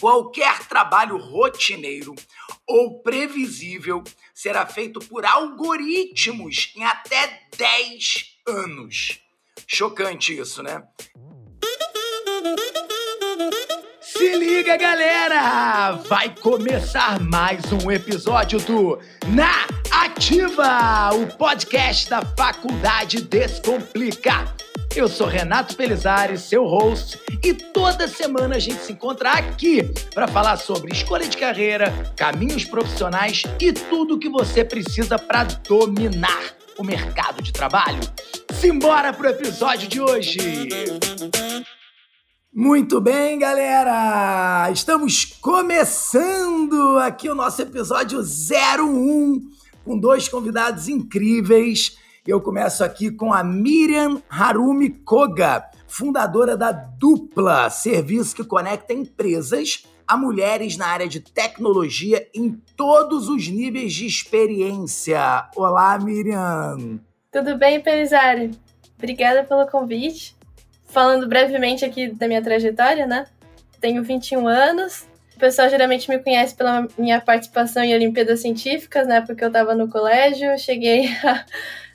Qualquer trabalho rotineiro ou previsível será feito por algoritmos em até 10 anos. Chocante isso, né? Se liga, galera! Vai começar mais um episódio do Na Ativa, o podcast da Faculdade Descomplica. Eu sou Renato Pelizari, seu host, e toda semana a gente se encontra aqui para falar sobre escolha de carreira, caminhos profissionais e tudo o que você precisa para dominar o mercado de trabalho. Simbora pro episódio de hoje! Muito bem, galera! Estamos começando aqui o nosso episódio 01 com dois convidados incríveis. Eu começo aqui com a Miriam Harumi Koga, fundadora da Dupla, serviço que conecta empresas a mulheres na área de tecnologia em todos os níveis de experiência. Olá, Miriam! Tudo bem, Pelizari? Obrigada pelo convite. Falando brevemente aqui da minha trajetória, né? Tenho 21 anos. O pessoal geralmente me conhece pela minha participação em Olimpíadas Científicas, né? Porque eu estava no colégio. Cheguei a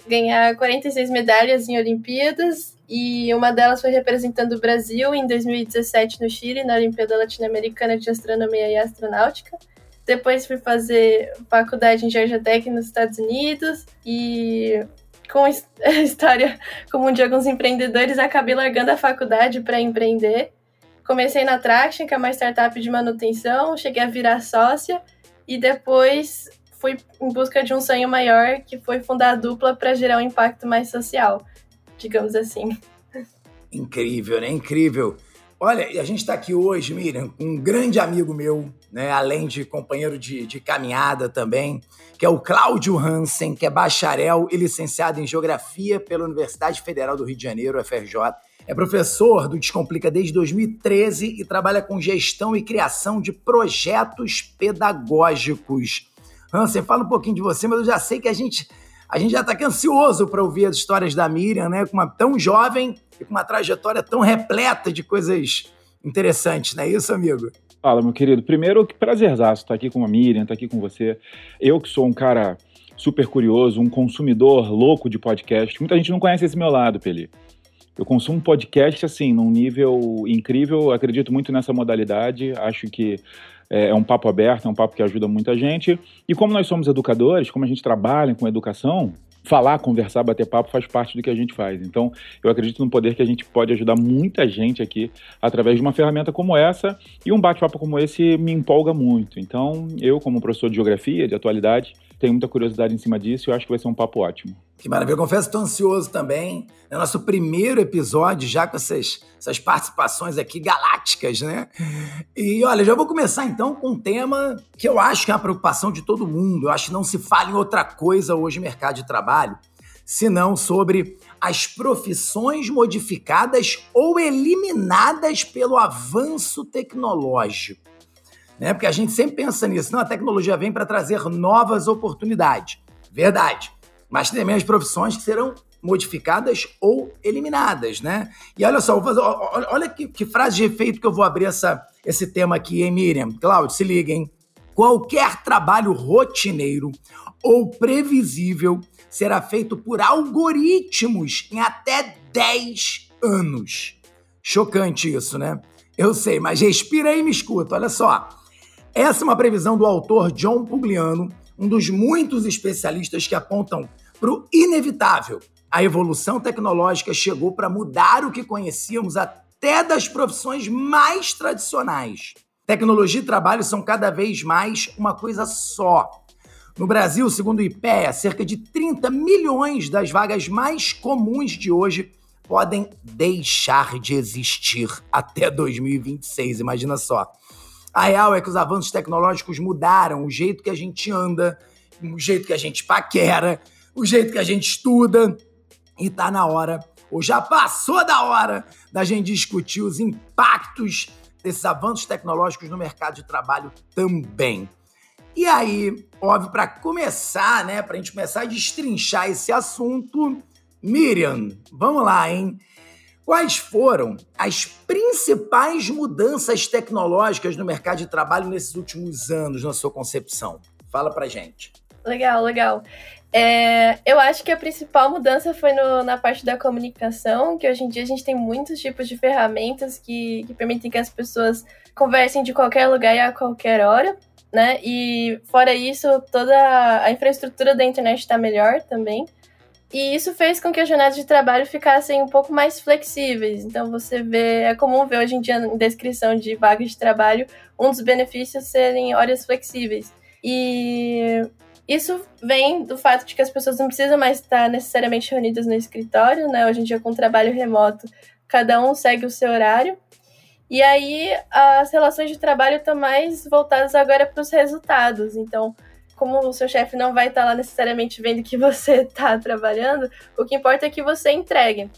ganhar 46 medalhas em Olimpíadas e uma delas foi representando o Brasil em 2017 no Chile, na Olimpíada Latino-Americana de Astronomia e Astronáutica. Depois fui fazer faculdade em Georgia Tech nos Estados Unidos e com a história comum de alguns empreendedores, acabei largando a faculdade para empreender. Comecei na Traction, que é uma startup de manutenção, cheguei a virar sócia e depois fui em busca de um sonho maior, que foi fundar a dupla para gerar um impacto mais social, digamos assim. Incrível, né? Incrível. Olha, a gente está aqui hoje, Miriam, com um grande amigo meu, né? além de companheiro de, de caminhada também, que é o Cláudio Hansen, que é bacharel e licenciado em Geografia pela Universidade Federal do Rio de Janeiro, UFRJ. É professor do Descomplica desde 2013 e trabalha com gestão e criação de projetos pedagógicos. Hansen, fala um pouquinho de você, mas eu já sei que a gente, a gente já está ansioso para ouvir as histórias da Miriam, né? Com uma tão jovem e com uma trajetória tão repleta de coisas interessantes, não é isso, amigo? Fala, meu querido. Primeiro, que prazerzaço estar aqui com a Miriam, estar aqui com você. Eu que sou um cara super curioso, um consumidor louco de podcast. Muita gente não conhece esse meu lado, Peli. Eu consumo podcast assim, num nível incrível, acredito muito nessa modalidade, acho que é, é um papo aberto, é um papo que ajuda muita gente. E como nós somos educadores, como a gente trabalha com educação, falar, conversar, bater papo faz parte do que a gente faz. Então, eu acredito no poder que a gente pode ajudar muita gente aqui através de uma ferramenta como essa e um bate-papo como esse me empolga muito. Então, eu, como professor de geografia, de atualidade, tenho muita curiosidade em cima disso e eu acho que vai ser um papo ótimo. Que maravilha. Eu confesso que estou ansioso também. É nosso primeiro episódio, já com essas, essas participações aqui galácticas, né? E olha, já vou começar então com um tema que eu acho que é uma preocupação de todo mundo. Eu acho que não se fala em outra coisa hoje no mercado de trabalho, senão sobre as profissões modificadas ou eliminadas pelo avanço tecnológico. Né? Porque a gente sempre pensa nisso. Não, a tecnologia vem para trazer novas oportunidades. Verdade mas também as profissões que serão modificadas ou eliminadas, né? E olha só, fazer, olha que, que, frase de efeito que eu vou abrir essa, esse tema aqui, hein, Miriam? Cláudio, se liga, hein? Qualquer trabalho rotineiro ou previsível será feito por algoritmos em até 10 anos. Chocante isso, né? Eu sei, mas respira aí e me escuta. Olha só. Essa é uma previsão do autor John Pugliano, um dos muitos especialistas que apontam para o inevitável. A evolução tecnológica chegou para mudar o que conhecíamos até das profissões mais tradicionais. Tecnologia e trabalho são cada vez mais uma coisa só. No Brasil, segundo o IPEA, cerca de 30 milhões das vagas mais comuns de hoje podem deixar de existir até 2026. Imagina só. A real é que os avanços tecnológicos mudaram o jeito que a gente anda, o jeito que a gente paquera, o jeito que a gente estuda. E tá na hora, ou já passou da hora, da gente discutir os impactos desses avanços tecnológicos no mercado de trabalho também. E aí, óbvio, para começar, né, para a gente começar a destrinchar esse assunto, Miriam, vamos lá, hein? Quais foram as principais mudanças tecnológicas no mercado de trabalho nesses últimos anos, na sua concepção? Fala pra gente. Legal, legal. É, eu acho que a principal mudança foi no, na parte da comunicação, que hoje em dia a gente tem muitos tipos de ferramentas que, que permitem que as pessoas conversem de qualquer lugar e a qualquer hora, né? E fora isso, toda a infraestrutura da internet está melhor também. E isso fez com que as jornadas de trabalho ficassem um pouco mais flexíveis. Então você vê, é comum ver hoje em dia em descrição de vagas de trabalho um dos benefícios serem horas flexíveis. E isso vem do fato de que as pessoas não precisam mais estar necessariamente reunidas no escritório, né? Hoje em dia com trabalho remoto, cada um segue o seu horário. E aí as relações de trabalho estão mais voltadas agora para os resultados. Então, como o seu chefe não vai estar lá necessariamente vendo que você está trabalhando, o que importa é que você entregue.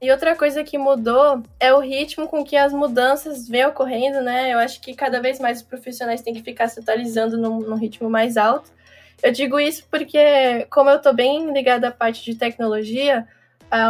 E outra coisa que mudou é o ritmo com que as mudanças vêm ocorrendo, né? Eu acho que cada vez mais os profissionais têm que ficar se atualizando num, num ritmo mais alto. Eu digo isso porque, como eu estou bem ligada à parte de tecnologia,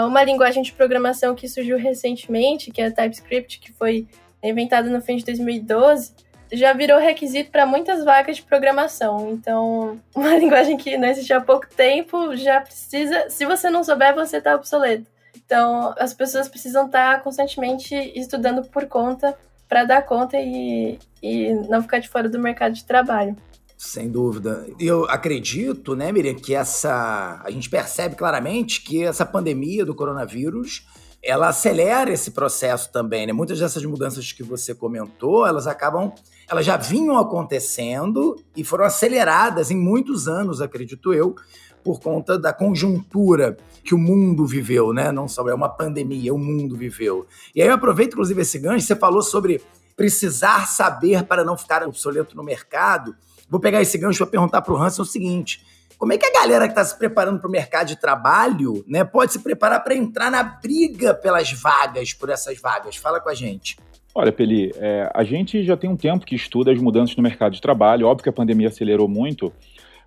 uma linguagem de programação que surgiu recentemente, que é a TypeScript, que foi inventada no fim de 2012, já virou requisito para muitas vagas de programação. Então, uma linguagem que não existe há pouco tempo já precisa. Se você não souber, você está obsoleto. Então, as pessoas precisam estar tá constantemente estudando por conta para dar conta e, e não ficar de fora do mercado de trabalho. Sem dúvida. Eu acredito, né, Miriam, que essa. A gente percebe claramente que essa pandemia do coronavírus ela acelera esse processo também, né? Muitas dessas mudanças que você comentou, elas acabam, elas já vinham acontecendo e foram aceleradas em muitos anos, acredito eu, por conta da conjuntura que o mundo viveu, né? Não só é uma pandemia, o mundo viveu. E aí eu aproveito inclusive esse gancho, você falou sobre precisar saber para não ficar obsoleto no mercado. Vou pegar esse gancho para perguntar para o Hansen o seguinte: como é que a galera que está se preparando para o mercado de trabalho né, pode se preparar para entrar na briga pelas vagas, por essas vagas? Fala com a gente. Olha, Peli, é, a gente já tem um tempo que estuda as mudanças no mercado de trabalho. Óbvio que a pandemia acelerou muito,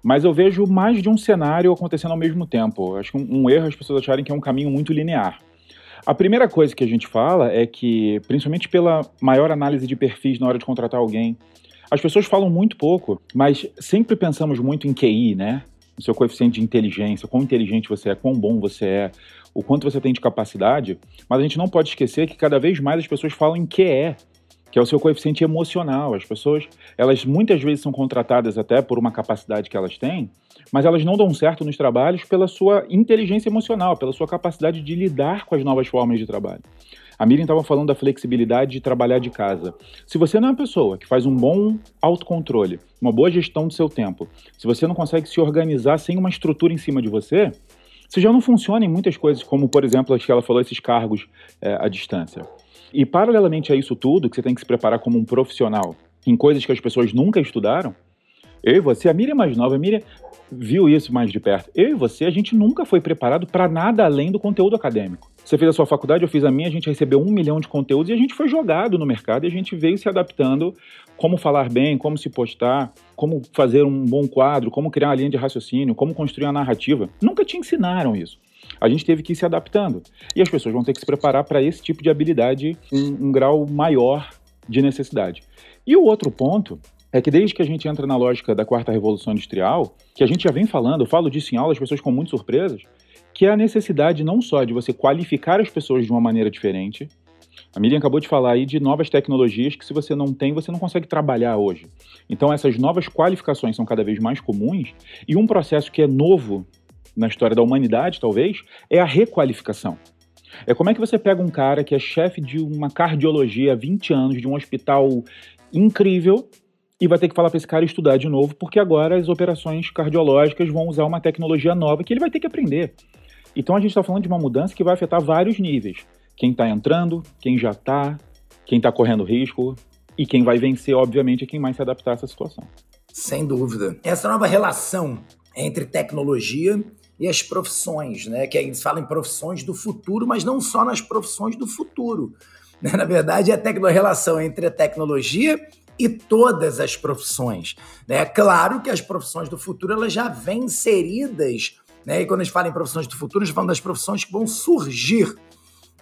mas eu vejo mais de um cenário acontecendo ao mesmo tempo. Acho que um, um erro as pessoas acharem que é um caminho muito linear. A primeira coisa que a gente fala é que, principalmente pela maior análise de perfis na hora de contratar alguém, as pessoas falam muito pouco, mas sempre pensamos muito em QI, né? O seu coeficiente de inteligência, quão inteligente você é, quão bom você é, o quanto você tem de capacidade, mas a gente não pode esquecer que cada vez mais as pessoas falam em que é, que é o seu coeficiente emocional. As pessoas, elas muitas vezes são contratadas até por uma capacidade que elas têm, mas elas não dão certo nos trabalhos pela sua inteligência emocional, pela sua capacidade de lidar com as novas formas de trabalho. A Miriam estava falando da flexibilidade de trabalhar de casa. Se você não é uma pessoa que faz um bom autocontrole, uma boa gestão do seu tempo, se você não consegue se organizar sem uma estrutura em cima de você, você já não funciona em muitas coisas, como, por exemplo, acho que ela falou, esses cargos é, à distância. E, paralelamente a isso tudo, que você tem que se preparar como um profissional em coisas que as pessoas nunca estudaram, eu e você, a Miriam é mais nova, a Miriam viu isso mais de perto. Eu e você, a gente nunca foi preparado para nada além do conteúdo acadêmico. Você fez a sua faculdade, eu fiz a minha, a gente recebeu um milhão de conteúdos e a gente foi jogado no mercado e a gente veio se adaptando como falar bem, como se postar, como fazer um bom quadro, como criar uma linha de raciocínio, como construir uma narrativa. Nunca te ensinaram isso. A gente teve que ir se adaptando. E as pessoas vão ter que se preparar para esse tipo de habilidade em um grau maior de necessidade. E o outro ponto é que desde que a gente entra na lógica da quarta revolução industrial, que a gente já vem falando, eu falo disso em aula, as pessoas ficam muito surpresas, que é a necessidade não só de você qualificar as pessoas de uma maneira diferente. A Miriam acabou de falar aí de novas tecnologias que, se você não tem, você não consegue trabalhar hoje. Então, essas novas qualificações são cada vez mais comuns e um processo que é novo na história da humanidade, talvez, é a requalificação. É como é que você pega um cara que é chefe de uma cardiologia há 20 anos, de um hospital incrível, e vai ter que falar para esse cara estudar de novo, porque agora as operações cardiológicas vão usar uma tecnologia nova que ele vai ter que aprender. Então a gente está falando de uma mudança que vai afetar vários níveis. Quem está entrando, quem já está, quem está correndo risco e quem vai vencer, obviamente, é quem mais se adaptar a essa situação. Sem dúvida. Essa nova relação entre tecnologia e as profissões, né? Que eles falam em profissões do futuro, mas não só nas profissões do futuro. Né? Na verdade, é a relação entre a tecnologia e todas as profissões. Né? É claro que as profissões do futuro elas já vêm inseridas né? E quando a gente fala em profissões do futuro, a gente fala das profissões que vão surgir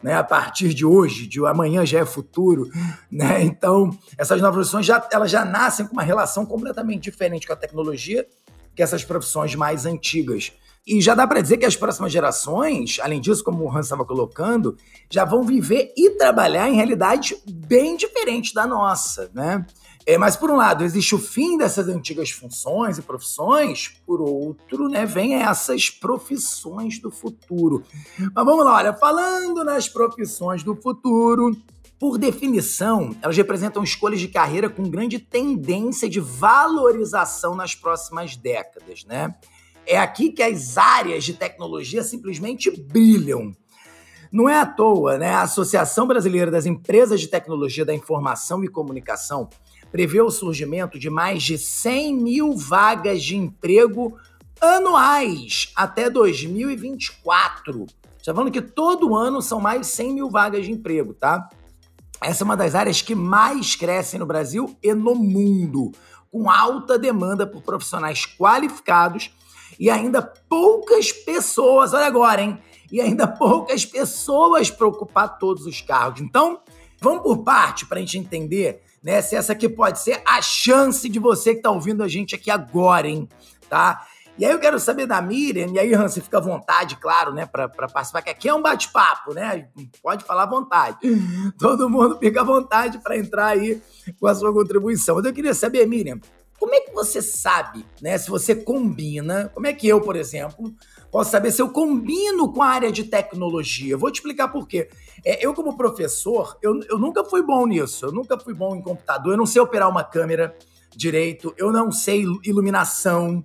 né, a partir de hoje, de amanhã já é futuro, né? Então, essas novas profissões já, elas já nascem com uma relação completamente diferente com a tecnologia que essas profissões mais antigas. E já dá para dizer que as próximas gerações, além disso, como o Hans estava colocando, já vão viver e trabalhar em realidades bem diferentes da nossa, né? É, mas, por um lado, existe o fim dessas antigas funções e profissões, por outro, né, vem essas profissões do futuro. Mas vamos lá, olha, falando nas profissões do futuro, por definição, elas representam escolhas de carreira com grande tendência de valorização nas próximas décadas, né? É aqui que as áreas de tecnologia simplesmente brilham. Não é à toa, né? A Associação Brasileira das Empresas de Tecnologia da Informação e Comunicação prevê o surgimento de mais de 100 mil vagas de emprego anuais até 2024. Está falando que todo ano são mais 100 mil vagas de emprego, tá? Essa é uma das áreas que mais crescem no Brasil e no mundo, com alta demanda por profissionais qualificados e ainda poucas pessoas, olha agora, hein? E ainda poucas pessoas para ocupar todos os cargos. Então, vamos por parte para a gente entender né? Se essa aqui pode ser a chance de você que está ouvindo a gente aqui agora, hein? Tá? E aí eu quero saber da Miriam, e aí, Hans, você fica à vontade, claro, né, para participar, que aqui é um bate-papo, né? Pode falar à vontade. Todo mundo fica à vontade para entrar aí com a sua contribuição. Mas eu queria saber, Miriam, como é que você sabe, né, se você combina, como é que eu, por exemplo, posso saber se eu combino com a área de tecnologia. Vou te explicar por quê. É, eu, como professor, eu, eu nunca fui bom nisso. Eu nunca fui bom em computador. Eu não sei operar uma câmera direito. Eu não sei iluminação.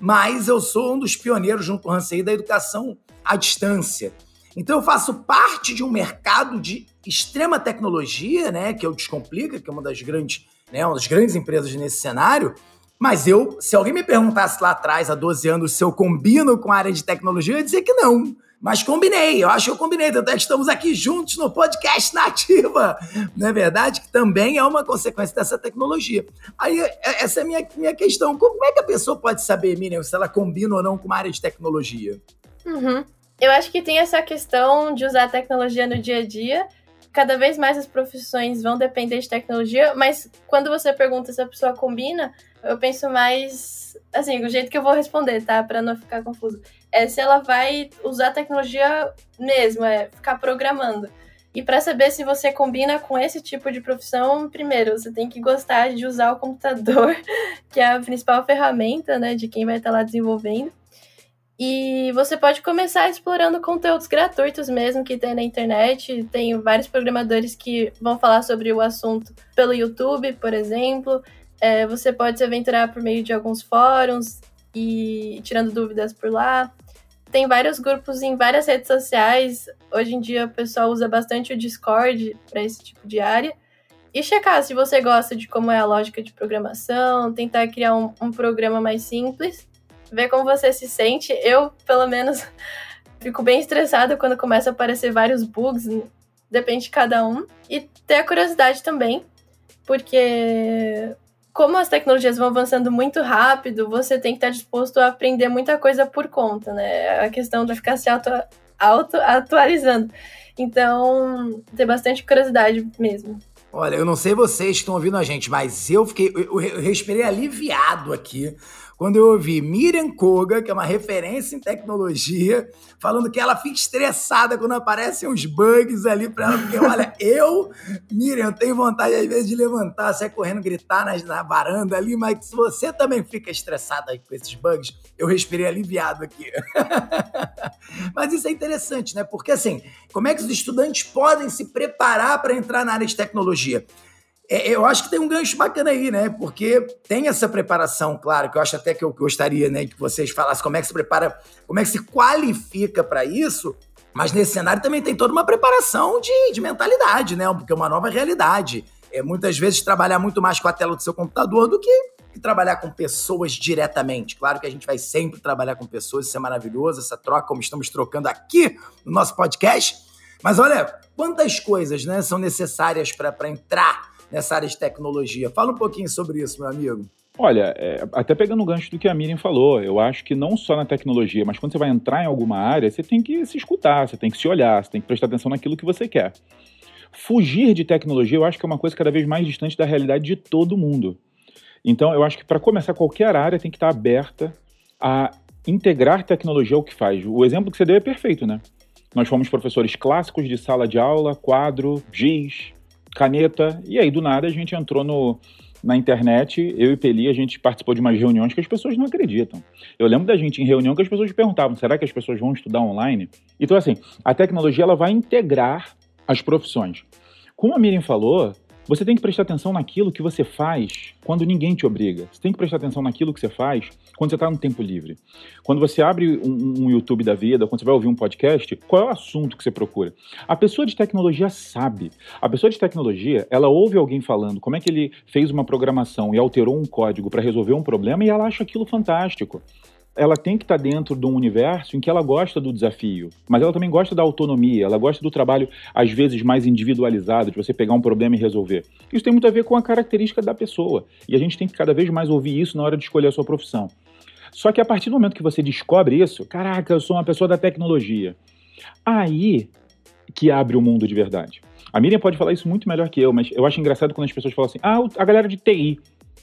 Mas eu sou um dos pioneiros, junto com o Hansei, da educação à distância. Então eu faço parte de um mercado de extrema tecnologia, né, que é o Descomplica, que é uma das grandes, né, uma das grandes empresas nesse cenário, mas eu, se alguém me perguntasse lá atrás, há 12 anos, se eu combino com a área de tecnologia, eu ia dizer que não. Mas combinei, eu acho que eu combinei, é que estamos aqui juntos no podcast Nativa, não é verdade? Que também é uma consequência dessa tecnologia. Aí, é, essa é a minha, minha questão. Como é que a pessoa pode saber, Miriam, se ela combina ou não com uma área de tecnologia? Uhum. Eu acho que tem essa questão de usar a tecnologia no dia a dia. Cada vez mais as profissões vão depender de tecnologia, mas quando você pergunta se a pessoa combina, eu penso mais. Assim, o jeito que eu vou responder, tá? Pra não ficar confuso. É se ela vai usar a tecnologia mesmo, é ficar programando. E para saber se você combina com esse tipo de profissão, primeiro, você tem que gostar de usar o computador, que é a principal ferramenta, né, de quem vai estar lá desenvolvendo. E você pode começar explorando conteúdos gratuitos mesmo que tem na internet. Tem vários programadores que vão falar sobre o assunto pelo YouTube, por exemplo. É, você pode se aventurar por meio de alguns fóruns e tirando dúvidas por lá. Tem vários grupos em várias redes sociais. Hoje em dia o pessoal usa bastante o Discord para esse tipo de área. E checar se você gosta de como é a lógica de programação, tentar criar um, um programa mais simples, ver como você se sente. Eu, pelo menos, fico bem estressada quando começa a aparecer vários bugs, depende de cada um. E ter a curiosidade também, porque como as tecnologias vão avançando muito rápido, você tem que estar disposto a aprender muita coisa por conta, né? A questão de ficar se auto, auto atualizando. Então, ter bastante curiosidade mesmo. Olha, eu não sei vocês que estão ouvindo a gente, mas eu fiquei, eu, eu respirei aliviado aqui quando eu ouvi Miriam Koga, que é uma referência em tecnologia, falando que ela fica estressada quando aparecem uns bugs ali para ela, porque olha, eu, Miriam, tenho vontade às vezes de levantar, sair correndo, gritar na, na varanda ali, mas se você também fica estressada com esses bugs, eu respirei aliviado aqui. mas isso é interessante, né? Porque assim, como é que os estudantes podem se preparar para entrar na área de tecnologia? É, eu acho que tem um gancho bacana aí, né? Porque tem essa preparação, claro, que eu acho até que eu gostaria, né, que vocês falassem como é que se prepara, como é que se qualifica para isso. Mas nesse cenário também tem toda uma preparação de, de mentalidade, né? Porque é uma nova realidade. É muitas vezes trabalhar muito mais com a tela do seu computador do que, que trabalhar com pessoas diretamente. Claro que a gente vai sempre trabalhar com pessoas, isso é maravilhoso, essa troca, como estamos trocando aqui no nosso podcast. Mas olha, quantas coisas né, são necessárias para entrar nessa área de tecnologia. Fala um pouquinho sobre isso, meu amigo. Olha, é, até pegando o gancho do que a Miriam falou, eu acho que não só na tecnologia, mas quando você vai entrar em alguma área, você tem que se escutar, você tem que se olhar, você tem que prestar atenção naquilo que você quer. Fugir de tecnologia, eu acho que é uma coisa cada vez mais distante da realidade de todo mundo. Então, eu acho que para começar qualquer área tem que estar aberta a integrar tecnologia ao que faz. O exemplo que você deu é perfeito, né? Nós fomos professores clássicos de sala de aula, quadro, giz, caneta, e aí do nada a gente entrou no, na internet, eu e Peli, a gente participou de umas reuniões que as pessoas não acreditam. Eu lembro da gente em reunião que as pessoas perguntavam: será que as pessoas vão estudar online? Então, assim, a tecnologia ela vai integrar as profissões. Como a Miriam falou, você tem que prestar atenção naquilo que você faz quando ninguém te obriga. Você tem que prestar atenção naquilo que você faz quando você está no tempo livre. Quando você abre um, um, YouTube da vida, quando você vai ouvir um podcast, qual é o assunto que você procura? A pessoa de tecnologia sabe. A pessoa de tecnologia, ela ouve alguém falando como é que ele fez uma programação e alterou um código para resolver um problema e ela acha aquilo fantástico ela tem que estar tá dentro de um universo em que ela gosta do desafio, mas ela também gosta da autonomia, ela gosta do trabalho, às vezes, mais individualizado, de você pegar um problema e resolver. Isso tem muito a ver com a característica da pessoa, e a gente tem que cada vez mais ouvir isso na hora de escolher a sua profissão. Só que a partir do momento que você descobre isso, caraca, eu sou uma pessoa da tecnologia, aí que abre o mundo de verdade. A Miriam pode falar isso muito melhor que eu, mas eu acho engraçado quando as pessoas falam assim: ah, a galera de TI.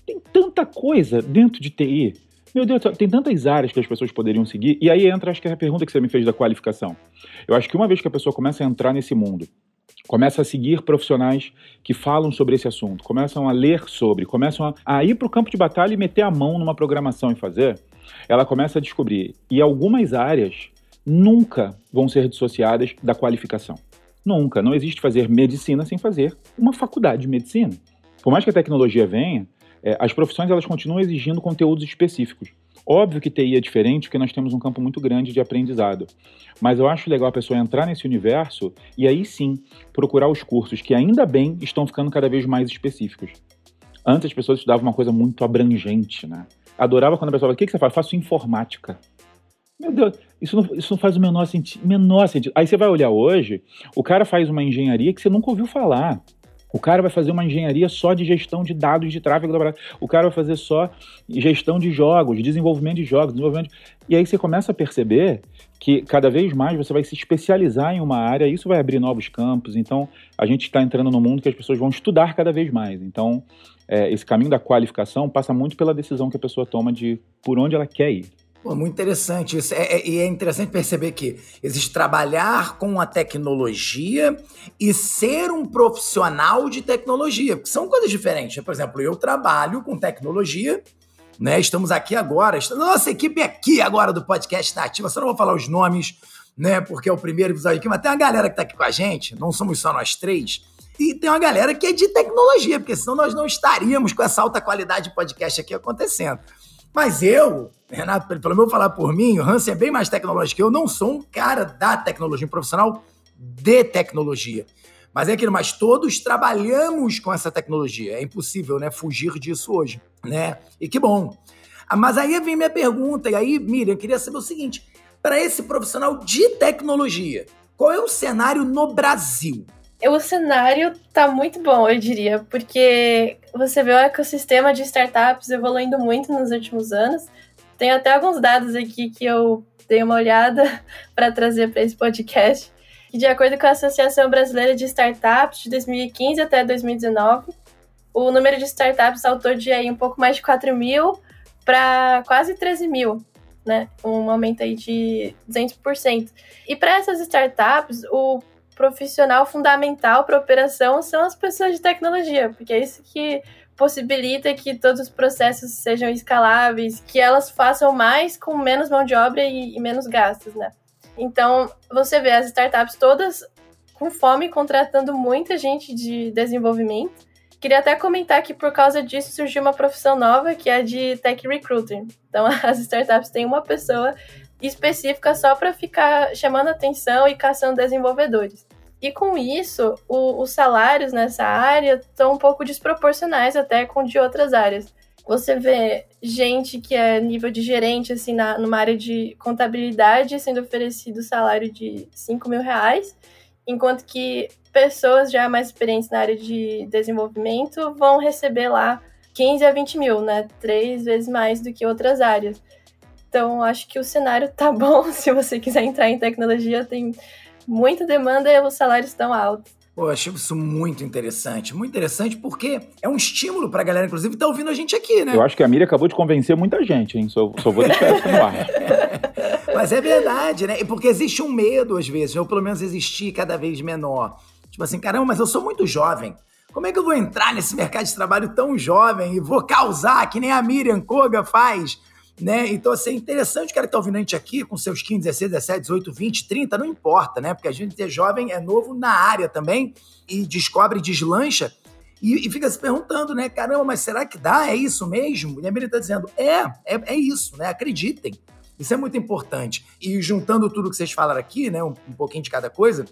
Tem tanta coisa dentro de TI meu Deus, tem tantas áreas que as pessoas poderiam seguir. E aí entra, acho que é a pergunta que você me fez da qualificação. Eu acho que uma vez que a pessoa começa a entrar nesse mundo, começa a seguir profissionais que falam sobre esse assunto, começam a ler sobre, começam a, ir para o campo de batalha e meter a mão numa programação e fazer, ela começa a descobrir. E algumas áreas nunca vão ser dissociadas da qualificação. Nunca. Não existe fazer medicina sem fazer uma faculdade de medicina. Por mais que a tecnologia venha, é, as profissões elas continuam exigindo conteúdos específicos. Óbvio que TI é diferente, porque nós temos um campo muito grande de aprendizado. Mas eu acho legal a pessoa entrar nesse universo e aí sim procurar os cursos que ainda bem estão ficando cada vez mais específicos. Antes as pessoas estudavam uma coisa muito abrangente, né? Adorava quando a pessoa falava, o que, que você faz? Eu faço informática. Meu Deus, isso não, isso não faz o menor, senti menor sentido. Aí você vai olhar hoje, o cara faz uma engenharia que você nunca ouviu falar. O cara vai fazer uma engenharia só de gestão de dados de tráfego da O cara vai fazer só gestão de jogos, desenvolvimento de jogos, desenvolvimento. De... E aí você começa a perceber que cada vez mais você vai se especializar em uma área, isso vai abrir novos campos. Então, a gente está entrando no mundo que as pessoas vão estudar cada vez mais. Então, é, esse caminho da qualificação passa muito pela decisão que a pessoa toma de por onde ela quer ir. Pô, muito interessante isso. É, é, e é interessante perceber que existe trabalhar com a tecnologia e ser um profissional de tecnologia, porque são coisas diferentes. Por exemplo, eu trabalho com tecnologia, né? Estamos aqui agora, nossa equipe é aqui agora do podcast Nativa, só não vou falar os nomes, né? Porque é o primeiro episódio aqui, mas tem uma galera que está aqui com a gente, não somos só nós três. E tem uma galera que é de tecnologia, porque senão nós não estaríamos com essa alta qualidade de podcast aqui acontecendo. Mas eu, Renato, pelo menos falar por mim, o Hansen é bem mais tecnológico que eu, não sou um cara da tecnologia, um profissional de tecnologia. Mas é aquilo, mas todos trabalhamos com essa tecnologia. É impossível, né, fugir disso hoje, né? E que bom. Ah, mas aí vem minha pergunta, e aí, Miriam, eu queria saber o seguinte: para esse profissional de tecnologia, qual é o cenário no Brasil? O cenário tá muito bom, eu diria, porque você vê o ecossistema de startups evoluindo muito nos últimos anos. Tem até alguns dados aqui que eu dei uma olhada para trazer para esse podcast. Que, de acordo com a Associação Brasileira de Startups, de 2015 até 2019, o número de startups saltou de aí um pouco mais de 4 mil para quase 13 mil, né? Um aumento aí de 200%. E para essas startups, o profissional fundamental para operação são as pessoas de tecnologia, porque é isso que possibilita que todos os processos sejam escaláveis, que elas façam mais com menos mão de obra e, e menos gastos, né? Então, você vê as startups todas com fome, contratando muita gente de desenvolvimento. Queria até comentar que por causa disso surgiu uma profissão nova, que é a de Tech Recruiter. Então, as startups têm uma pessoa específica só para ficar chamando atenção e caçando desenvolvedores. E com isso, o, os salários nessa área estão um pouco desproporcionais até com de outras áreas. Você vê gente que é nível de gerente, assim, na, numa área de contabilidade, sendo oferecido salário de 5 mil reais, enquanto que pessoas já mais experientes na área de desenvolvimento vão receber lá 15 a 20 mil, né? Três vezes mais do que outras áreas. Então, acho que o cenário tá bom se você quiser entrar em tecnologia, tem muita demanda e os salários estão altos. Pô, eu achei isso muito interessante. Muito interessante porque é um estímulo pra galera, inclusive, tá ouvindo a gente aqui, né? Eu acho que a Miriam acabou de convencer muita gente, hein? Só, só vou deixar isso no ar. Mas é verdade, né? Porque existe um medo, às vezes, ou pelo menos existir cada vez menor. Tipo assim, caramba, mas eu sou muito jovem. Como é que eu vou entrar nesse mercado de trabalho tão jovem e vou causar, que nem a Miriam Koga faz? Né? Então, assim, é interessante o cara que tá ouvindo a gente aqui com seus 15, 16, 17, 18, 20, 30, não importa, né? Porque a gente é jovem, é novo na área também e descobre, deslancha e, e fica se perguntando, né? Caramba, mas será que dá? É isso mesmo? E a Miriam tá dizendo, é, é, é isso, né? Acreditem. Isso é muito importante. E juntando tudo que vocês falaram aqui, né? Um, um pouquinho de cada coisa,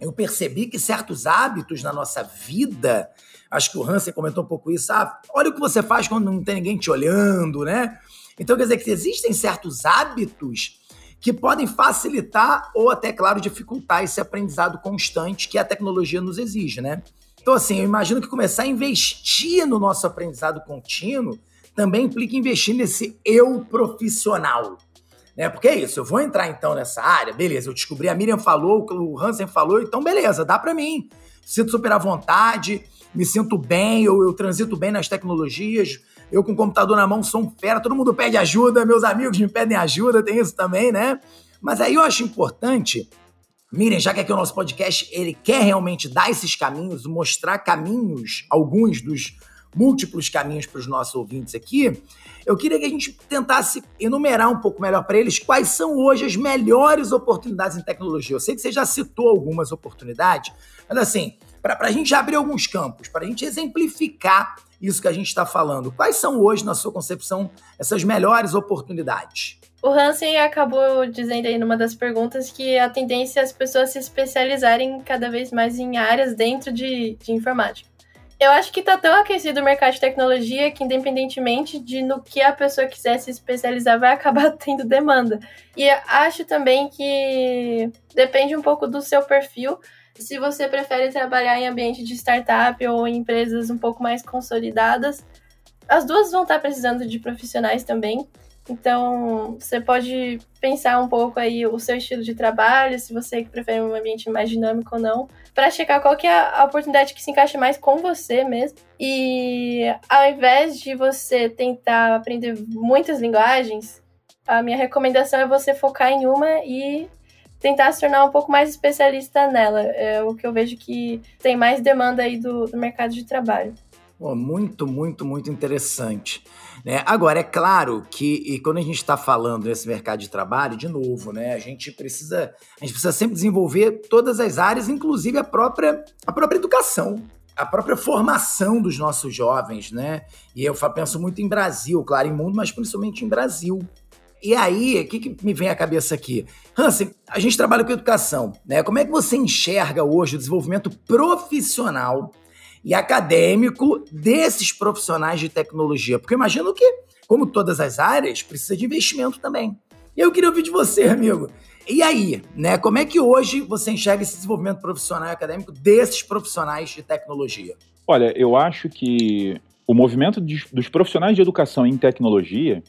eu percebi que certos hábitos na nossa vida, acho que o Hansen comentou um pouco isso, ah, olha o que você faz quando não tem ninguém te olhando, né? Então, quer dizer que existem certos hábitos que podem facilitar ou até, claro, dificultar esse aprendizado constante que a tecnologia nos exige, né? Então, assim, eu imagino que começar a investir no nosso aprendizado contínuo também implica investir nesse eu profissional. Né? Porque é isso, eu vou entrar então nessa área, beleza, eu descobri, a Miriam falou, o Hansen falou, então beleza, dá para mim. Sinto super à vontade, me sinto bem, eu, eu transito bem nas tecnologias, eu com o computador na mão sou um fera, todo mundo pede ajuda, meus amigos me pedem ajuda, tem isso também, né? Mas aí eu acho importante, Miriam, já que aqui o nosso podcast, ele quer realmente dar esses caminhos, mostrar caminhos, alguns dos múltiplos caminhos para os nossos ouvintes aqui, eu queria que a gente tentasse enumerar um pouco melhor para eles quais são hoje as melhores oportunidades em tecnologia. Eu sei que você já citou algumas oportunidades, mas assim, para a gente abrir alguns campos, para a gente exemplificar isso que a gente está falando. Quais são hoje, na sua concepção, essas melhores oportunidades? O Hansen acabou dizendo aí numa das perguntas que a tendência é as pessoas se especializarem cada vez mais em áreas dentro de, de informática. Eu acho que está tão aquecido o mercado de tecnologia que, independentemente de no que a pessoa quiser se especializar, vai acabar tendo demanda. E acho também que depende um pouco do seu perfil, se você prefere trabalhar em ambiente de startup ou em empresas um pouco mais consolidadas, as duas vão estar precisando de profissionais também. Então, você pode pensar um pouco aí o seu estilo de trabalho, se você prefere um ambiente mais dinâmico ou não, para checar qual que é a oportunidade que se encaixa mais com você mesmo. E ao invés de você tentar aprender muitas linguagens, a minha recomendação é você focar em uma e tentar se tornar um pouco mais especialista nela. É o que eu vejo que tem mais demanda aí do, do mercado de trabalho. Oh, muito, muito, muito interessante. Né? Agora, é claro que quando a gente está falando desse mercado de trabalho, de novo, né, a gente precisa a gente precisa sempre desenvolver todas as áreas, inclusive a própria, a própria educação, a própria formação dos nossos jovens, né? E eu penso muito em Brasil, claro, em mundo, mas principalmente em Brasil. E aí, o que, que, me vem à cabeça aqui? Hansen, a gente trabalha com educação, né? Como é que você enxerga hoje o desenvolvimento profissional e acadêmico desses profissionais de tecnologia? Porque eu imagino que, como todas as áreas, precisa de investimento também. E eu queria ouvir de você, amigo. E aí, né? Como é que hoje você enxerga esse desenvolvimento profissional e acadêmico desses profissionais de tecnologia? Olha, eu acho que o movimento dos profissionais de educação em tecnologia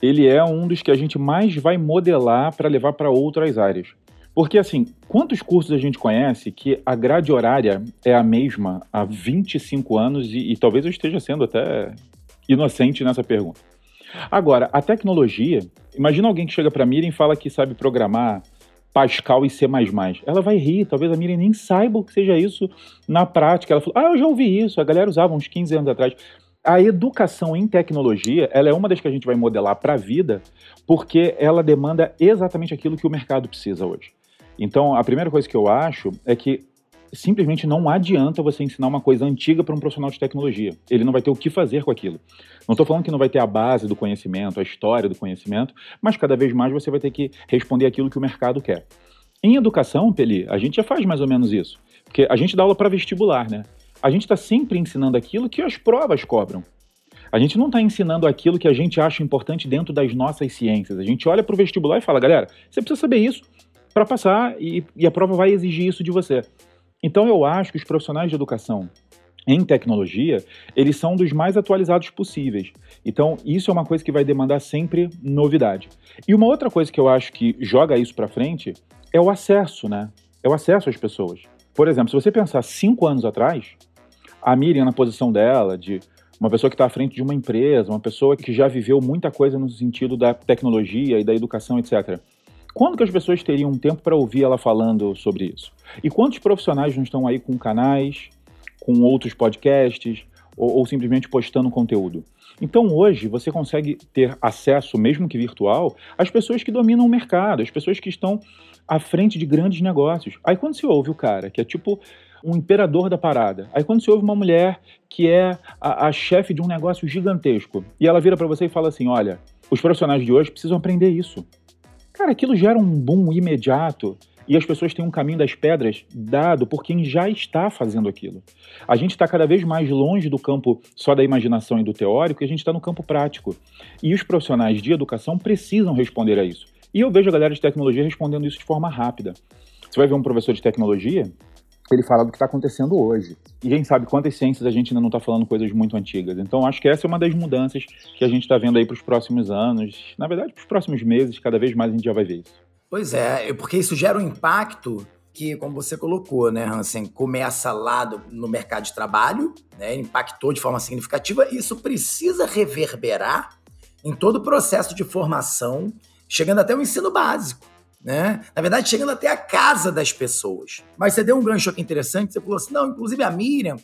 ele é um dos que a gente mais vai modelar para levar para outras áreas. Porque, assim, quantos cursos a gente conhece que a grade horária é a mesma há 25 anos e, e talvez eu esteja sendo até inocente nessa pergunta. Agora, a tecnologia, imagina alguém que chega para a Miriam e fala que sabe programar Pascal e C++. Ela vai rir, talvez a Miriam nem saiba o que seja isso na prática. Ela falou, ah, eu já ouvi isso, a galera usava uns 15 anos atrás a educação em tecnologia, ela é uma das que a gente vai modelar para a vida, porque ela demanda exatamente aquilo que o mercado precisa hoje. Então, a primeira coisa que eu acho é que simplesmente não adianta você ensinar uma coisa antiga para um profissional de tecnologia. Ele não vai ter o que fazer com aquilo. Não estou falando que não vai ter a base do conhecimento, a história do conhecimento, mas cada vez mais você vai ter que responder aquilo que o mercado quer. Em educação, Peli, a gente já faz mais ou menos isso. Porque a gente dá aula para vestibular, né? A gente está sempre ensinando aquilo que as provas cobram. A gente não está ensinando aquilo que a gente acha importante dentro das nossas ciências. A gente olha para o vestibular e fala, galera, você precisa saber isso para passar e, e, a prova vai exigir isso de você. Então eu acho que os profissionais de educação em tecnologia, eles são dos mais atualizados possíveis. Então, isso é uma coisa que vai demandar sempre novidade. E uma outra coisa que eu acho que joga isso para frente é o acesso, né? É o acesso às pessoas. Por exemplo, se você pensar cinco anos atrás, a Miriam na posição dela, de uma pessoa que está à frente de uma empresa, uma pessoa que já viveu muita coisa no sentido da tecnologia e da educação, etc. Quando que as pessoas teriam tempo para ouvir ela falando sobre isso? E quantos profissionais não estão aí com canais, com outros podcasts, ou, ou simplesmente postando conteúdo? Então hoje você consegue ter acesso, mesmo que virtual, às pessoas que dominam o mercado, às pessoas que estão à frente de grandes negócios. Aí quando você ouve o cara, que é tipo um imperador da parada. Aí quando você ouve uma mulher que é a, a chefe de um negócio gigantesco e ela vira para você e fala assim: olha, os profissionais de hoje precisam aprender isso. Cara, aquilo gera um boom imediato e as pessoas têm um caminho das pedras dado por quem já está fazendo aquilo. A gente está cada vez mais longe do campo só da imaginação e do teórico e a gente está no campo prático. E os profissionais de educação precisam responder a isso. E eu vejo a galera de tecnologia respondendo isso de forma rápida. Você vai ver um professor de tecnologia, ele fala do que está acontecendo hoje. E quem sabe quantas ciências a gente ainda não está falando coisas muito antigas. Então, acho que essa é uma das mudanças que a gente está vendo aí para os próximos anos. Na verdade, para os próximos meses, cada vez mais a gente já vai ver isso. Pois é, porque isso gera um impacto que, como você colocou, né, Hansen, começa lá no mercado de trabalho, né, impactou de forma significativa, e isso precisa reverberar em todo o processo de formação, chegando até o ensino básico né? Na verdade, chegando até a casa das pessoas. Mas você deu um gancho aqui interessante, você falou assim, não, inclusive a Miriam,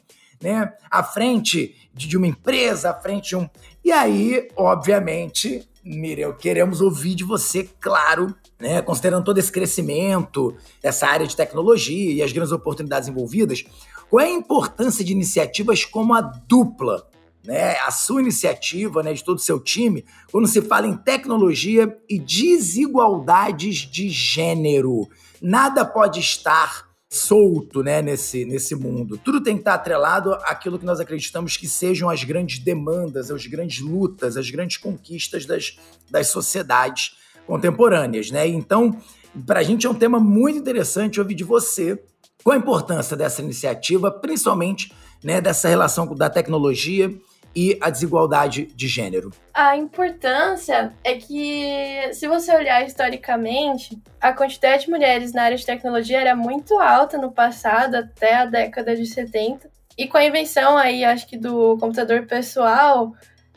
né, à frente de uma empresa, à frente de um... E aí, obviamente, Miriam, queremos ouvir de você, claro, né, considerando todo esse crescimento, essa área de tecnologia e as grandes oportunidades envolvidas, qual é a importância de iniciativas como a dupla, né, a sua iniciativa, né, de todo o seu time, quando se fala em tecnologia e desigualdades de gênero. Nada pode estar solto né, nesse, nesse mundo. Tudo tem que estar atrelado àquilo que nós acreditamos que sejam as grandes demandas, as grandes lutas, as grandes conquistas das, das sociedades contemporâneas. Né? Então, para a gente é um tema muito interessante ouvir de você qual a importância dessa iniciativa, principalmente né, dessa relação da tecnologia e a desigualdade de gênero? A importância é que, se você olhar historicamente, a quantidade de mulheres na área de tecnologia era muito alta no passado, até a década de 70. E com a invenção aí, acho que do computador pessoal,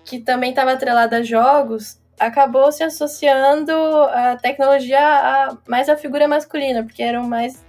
que também estava atrelada a jogos, acabou se associando a tecnologia a mais a figura masculina, porque eram mais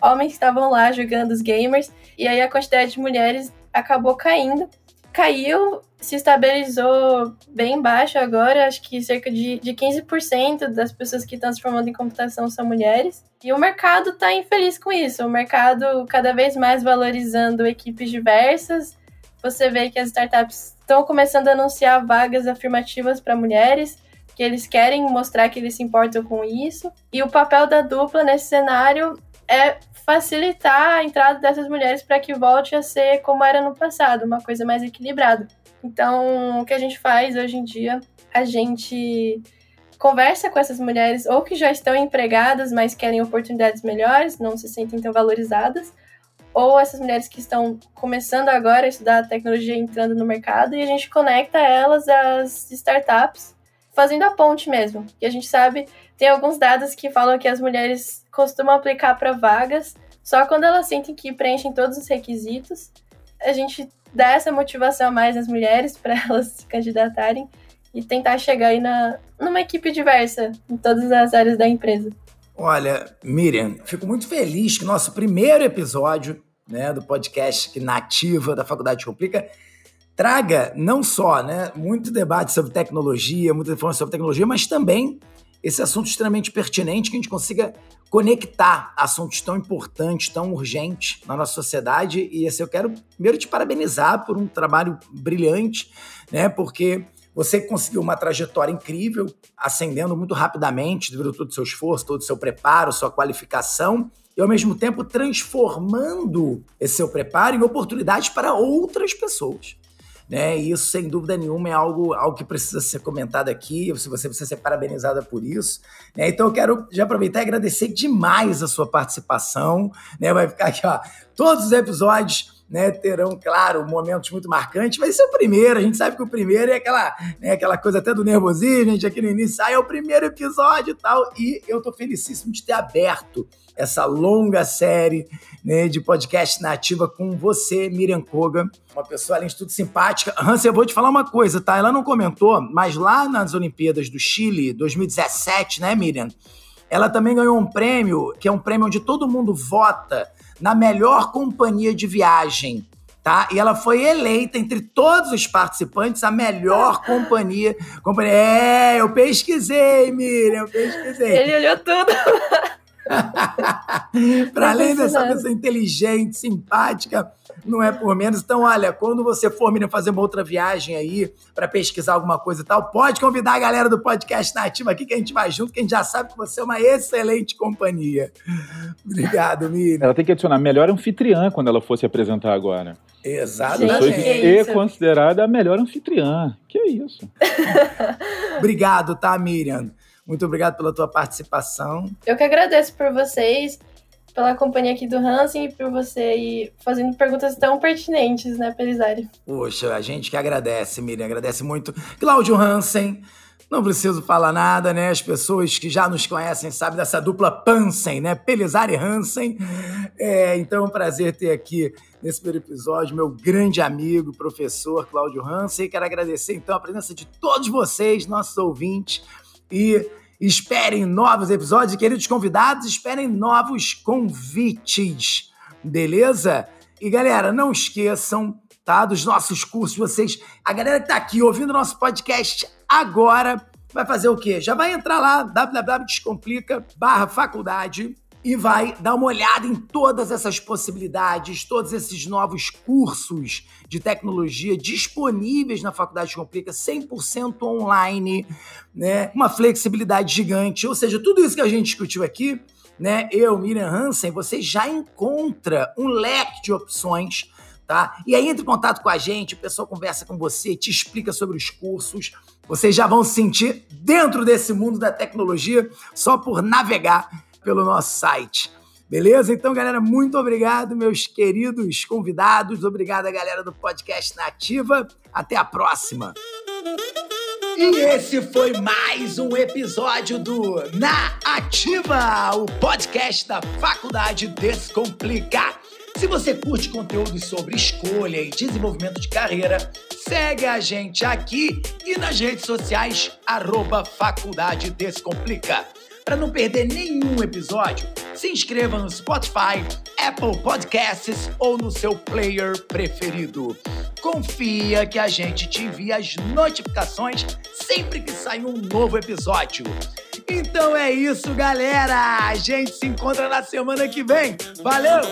homens que estavam lá jogando os gamers, e aí a quantidade de mulheres acabou caindo caiu, se estabilizou bem baixo agora, acho que cerca de, de 15% das pessoas que estão se formando em computação são mulheres. E o mercado está infeliz com isso, o mercado cada vez mais valorizando equipes diversas. Você vê que as startups estão começando a anunciar vagas afirmativas para mulheres, que eles querem mostrar que eles se importam com isso. E o papel da dupla nesse cenário é facilitar a entrada dessas mulheres para que volte a ser como era no passado, uma coisa mais equilibrada. Então, o que a gente faz hoje em dia, a gente conversa com essas mulheres ou que já estão empregadas, mas querem oportunidades melhores, não se sentem tão valorizadas, ou essas mulheres que estão começando agora a estudar tecnologia entrando no mercado e a gente conecta elas às startups, fazendo a ponte mesmo. E a gente sabe, tem alguns dados que falam que as mulheres costumam aplicar para vagas só quando elas sentem que preenchem todos os requisitos. A gente dá essa motivação a mais às mulheres para elas se candidatarem e tentar chegar aí na, numa equipe diversa em todas as áreas da empresa. Olha, Miriam, fico muito feliz que nosso primeiro episódio né, do podcast Nativa da Faculdade Complica traga não só né, muito debate sobre tecnologia, muita informação sobre tecnologia, mas também esse assunto extremamente pertinente, que a gente consiga conectar assuntos tão importantes, tão urgentes na nossa sociedade. E assim, eu quero primeiro te parabenizar por um trabalho brilhante, né? Porque você conseguiu uma trajetória incrível, ascendendo muito rapidamente, devido a todo o seu esforço, todo o seu preparo, sua qualificação, e ao mesmo tempo transformando esse seu preparo em oportunidades para outras pessoas né? E isso, sem dúvida nenhuma, é algo, algo que precisa ser comentado aqui. Se você precisa ser parabenizada por isso. Né? Então, eu quero já aproveitar e agradecer demais a sua participação. Né? Vai ficar aqui, ó, todos os episódios né, terão, claro, momentos muito marcantes. Vai ser o primeiro, a gente sabe que o primeiro é aquela, né, aquela coisa até do nervosismo, a gente aqui no início, ah, é o primeiro episódio e tal. E eu tô felicíssimo de ter aberto essa longa série né, de podcast nativa com você, Miriam Koga, uma pessoa, além de tudo, simpática. Hans, eu vou te falar uma coisa, tá? Ela não comentou, mas lá nas Olimpíadas do Chile, 2017, né, Miriam? Ela também ganhou um prêmio, que é um prêmio onde todo mundo vota na melhor companhia de viagem. Tá? E ela foi eleita entre todos os participantes a melhor companhia. companhia. É, eu pesquisei, Miriam, eu pesquisei. Ele olhou tudo. Para além dessa pessoa inteligente, simpática, não é por menos. Então, olha, quando você for, Miriam, fazer uma outra viagem aí para pesquisar alguma coisa e tal, pode convidar a galera do podcast Nativa aqui que a gente vai junto, que a gente já sabe que você é uma excelente companhia. Obrigado, Miriam. Ela tem que adicionar melhor anfitriã quando ela fosse apresentar agora. Exatamente. E considerada a melhor anfitriã. Que é isso. Obrigado, tá, Miriam? Muito obrigado pela tua participação. Eu que agradeço por vocês, pela companhia aqui do Hansen e por você ir fazendo perguntas tão pertinentes, né, Pelizari? Poxa, a gente que agradece, Miriam, agradece muito. Cláudio Hansen, não preciso falar nada, né? As pessoas que já nos conhecem sabem dessa dupla Pansen, né? Pelizari e Hansen. É, então é um prazer ter aqui nesse primeiro episódio meu grande amigo, professor Cláudio Hansen. Quero agradecer então a presença de todos vocês, nossos ouvintes e esperem novos episódios. Queridos convidados, esperem novos convites, beleza? E, galera, não esqueçam, tá, dos nossos cursos. Vocês, a galera que tá aqui ouvindo nosso podcast agora, vai fazer o quê? Já vai entrar lá, www.descomplica barra faculdade e vai dar uma olhada em todas essas possibilidades, todos esses novos cursos de tecnologia disponíveis na Faculdade Complica, 100% online, né? Uma flexibilidade gigante, ou seja, tudo isso que a gente discutiu aqui, né? Eu, Miriam Hansen, você já encontra um leque de opções, tá? E aí entre em contato com a gente, o pessoal conversa com você, te explica sobre os cursos. Vocês já vão se sentir dentro desse mundo da tecnologia só por navegar pelo nosso site. Beleza? Então, galera, muito obrigado, meus queridos convidados. Obrigado a galera do podcast Nativa. Até a próxima. E esse foi mais um episódio do Na Ativa, o podcast da Faculdade Descomplica. Se você curte conteúdos sobre escolha e desenvolvimento de carreira, segue a gente aqui e nas redes sociais, arroba Faculdade Descomplica. Para não perder nenhum episódio, se inscreva no Spotify, Apple Podcasts ou no seu player preferido. Confia que a gente te envia as notificações sempre que sair um novo episódio. Então é isso, galera! A gente se encontra na semana que vem. Valeu!